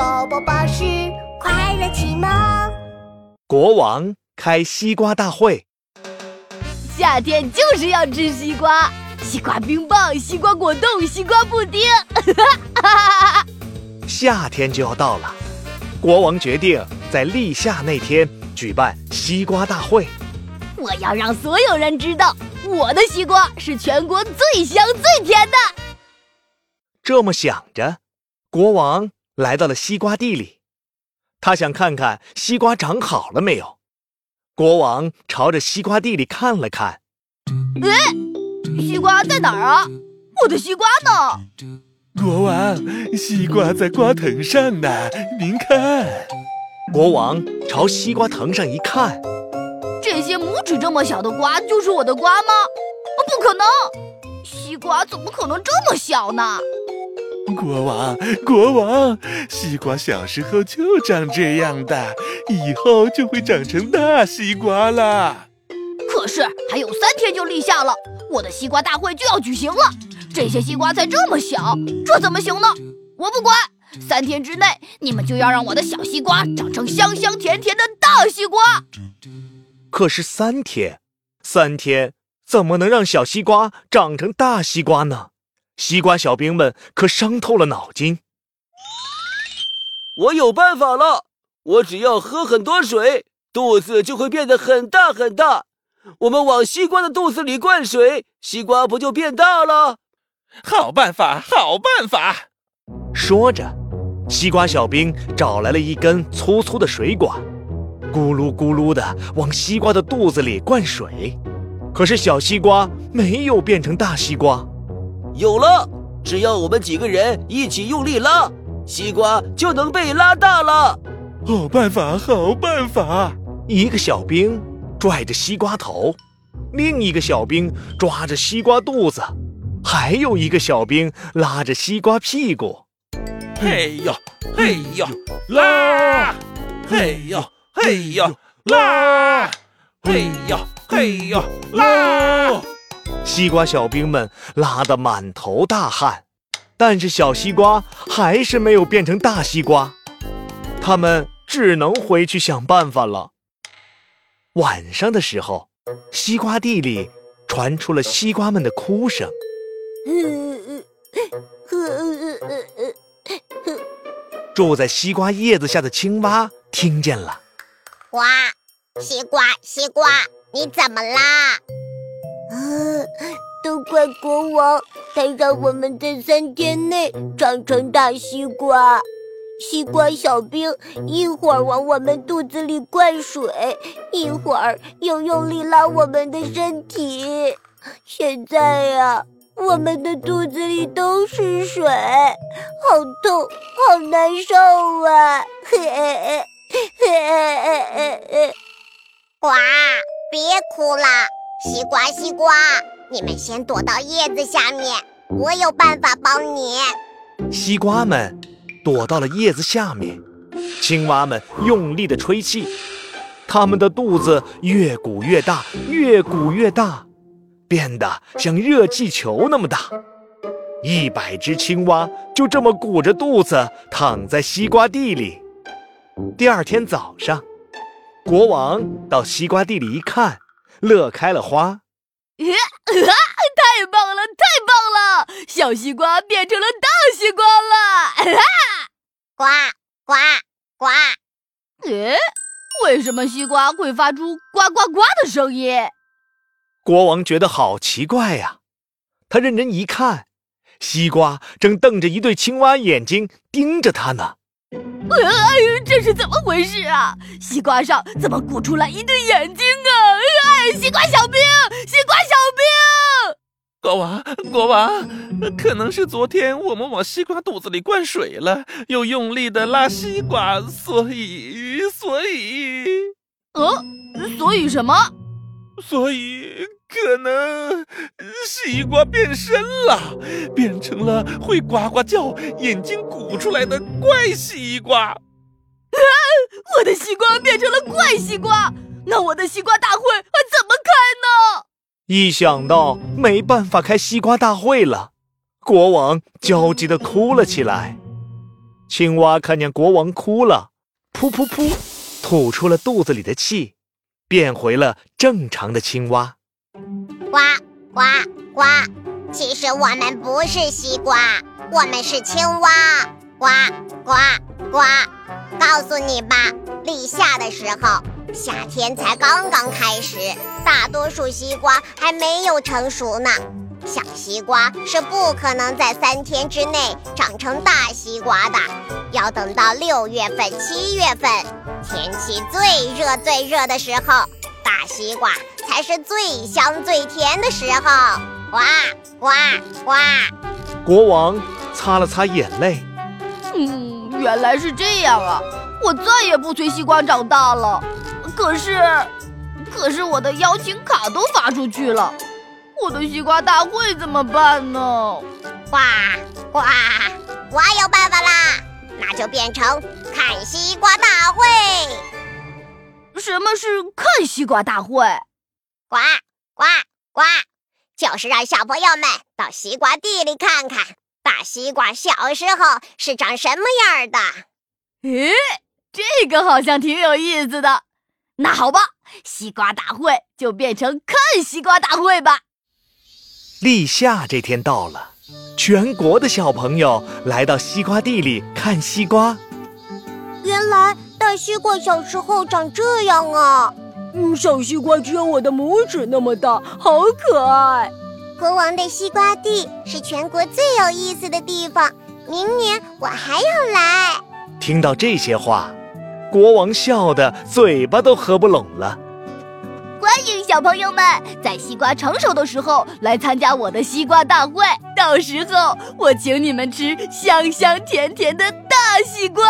宝宝巴士快乐启蒙。国王开西瓜大会。夏天就是要吃西瓜，西瓜冰棒、西瓜果冻、西瓜布丁。夏天就要到了，国王决定在立夏那天举办西瓜大会。我要让所有人知道，我的西瓜是全国最香最甜的。这么想着，国王来到了西瓜地里，他想看看西瓜长好了没有。国王朝着西瓜地里看了看，哎，西瓜在哪儿啊？我的西瓜呢？国王，西瓜在瓜藤上呢，您看。国王朝西瓜藤上一看，这些拇指这么小的瓜就是我的瓜吗？不可能，西瓜怎么可能这么小呢？国王，国王，西瓜小时候就长这样的，以后就会长成大西瓜啦。可是还有三天就立夏了，我的西瓜大会就要举行了。这些西瓜才这么小，这怎么行呢？我不管，三天之内你们就要让我的小西瓜长成香香甜甜的大西瓜。可是三天，三天怎么能让小西瓜长成大西瓜呢？西瓜小兵们可伤透了脑筋。我有办法了，我只要喝很多水，肚子就会变得很大很大。我们往西瓜的肚子里灌水，西瓜不就变大了？好办法，好办法！说着，西瓜小兵找来了一根粗粗的水管，咕噜咕噜的往西瓜的肚子里灌水。可是小西瓜没有变成大西瓜。有了，只要我们几个人一起用力拉，西瓜就能被拉大了。好办法，好办法！一个小兵拽着西瓜头，另一个小兵抓着西瓜肚子，还有一个小兵拉着西瓜屁股。嘿呦，嘿呦，拉！嘿呦，嘿呦，拉！嘿呦，嘿呦，拉！西瓜小兵们拉得满头大汗，但是小西瓜还是没有变成大西瓜，他们只能回去想办法了。晚上的时候，西瓜地里传出了西瓜们的哭声。住在西瓜叶子下的青蛙听见了，哇，西瓜，西瓜，你怎么啦？都怪国王，他让我们在三天内长成大西瓜。西瓜小兵一会儿往我们肚子里灌水，一会儿又用力拉我们的身体。现在呀，我们的肚子里都是水，好痛，好难受啊！哇，别哭了。西瓜，西瓜，你们先躲到叶子下面，我有办法帮你。西瓜们躲到了叶子下面，青蛙们用力的吹气，它们的肚子越鼓越大，越鼓越大，变得像热气球那么大。一百只青蛙就这么鼓着肚子躺在西瓜地里。第二天早上，国王到西瓜地里一看。乐开了花，太棒了，太棒了！小西瓜变成了大西瓜了，呱呱呱！诶，为什么西瓜会发出呱呱呱的声音？国王觉得好奇怪呀，他认真一看，西瓜正瞪着一对青蛙眼睛盯着他呢。哎呦，这是怎么回事啊？西瓜上怎么鼓出来一对眼睛啊？哎，西瓜小兵，西瓜小兵！国王，国王，可能是昨天我们往西瓜肚子里灌水了，又用力的拉西瓜，所以，所以……呃，所以什么？所以。可能西瓜变身了，变成了会呱呱叫、眼睛鼓出来的怪西瓜。啊！我的西瓜变成了怪西瓜，那我的西瓜大会还怎么开呢？一想到没办法开西瓜大会了，国王焦急的哭了起来。青蛙看见国王哭了，噗噗噗，吐出了肚子里的气，变回了正常的青蛙。呱呱呱！其实我们不是西瓜，我们是青蛙。呱呱呱！告诉你吧，立夏的时候，夏天才刚刚开始，大多数西瓜还没有成熟呢。小西瓜是不可能在三天之内长成大西瓜的，要等到六月份、七月份，天气最热最热的时候，大西瓜才是最香最甜的时候。哇哇哇！国王擦了擦眼泪，嗯，原来是这样啊！我再也不催西瓜长大了。可是，可是我的邀请卡都发出去了。我的西瓜大会怎么办呢？呱呱！我有办法啦，那就变成看西瓜大会。什么是看西瓜大会？呱呱呱！就是让小朋友们到西瓜地里看看大西瓜小时候是长什么样的。诶，这个好像挺有意思的。那好吧，西瓜大会就变成看西瓜大会吧。立夏这天到了，全国的小朋友来到西瓜地里看西瓜。原来大西瓜小时候长这样啊！嗯，小西瓜只有我的拇指那么大，好可爱。国王的西瓜地是全国最有意思的地方，明年我还要来。听到这些话，国王笑得嘴巴都合不拢了。欢迎小朋友们在西瓜成熟的时候来参加我的西瓜大会，到时候我请你们吃香香甜甜的大西瓜。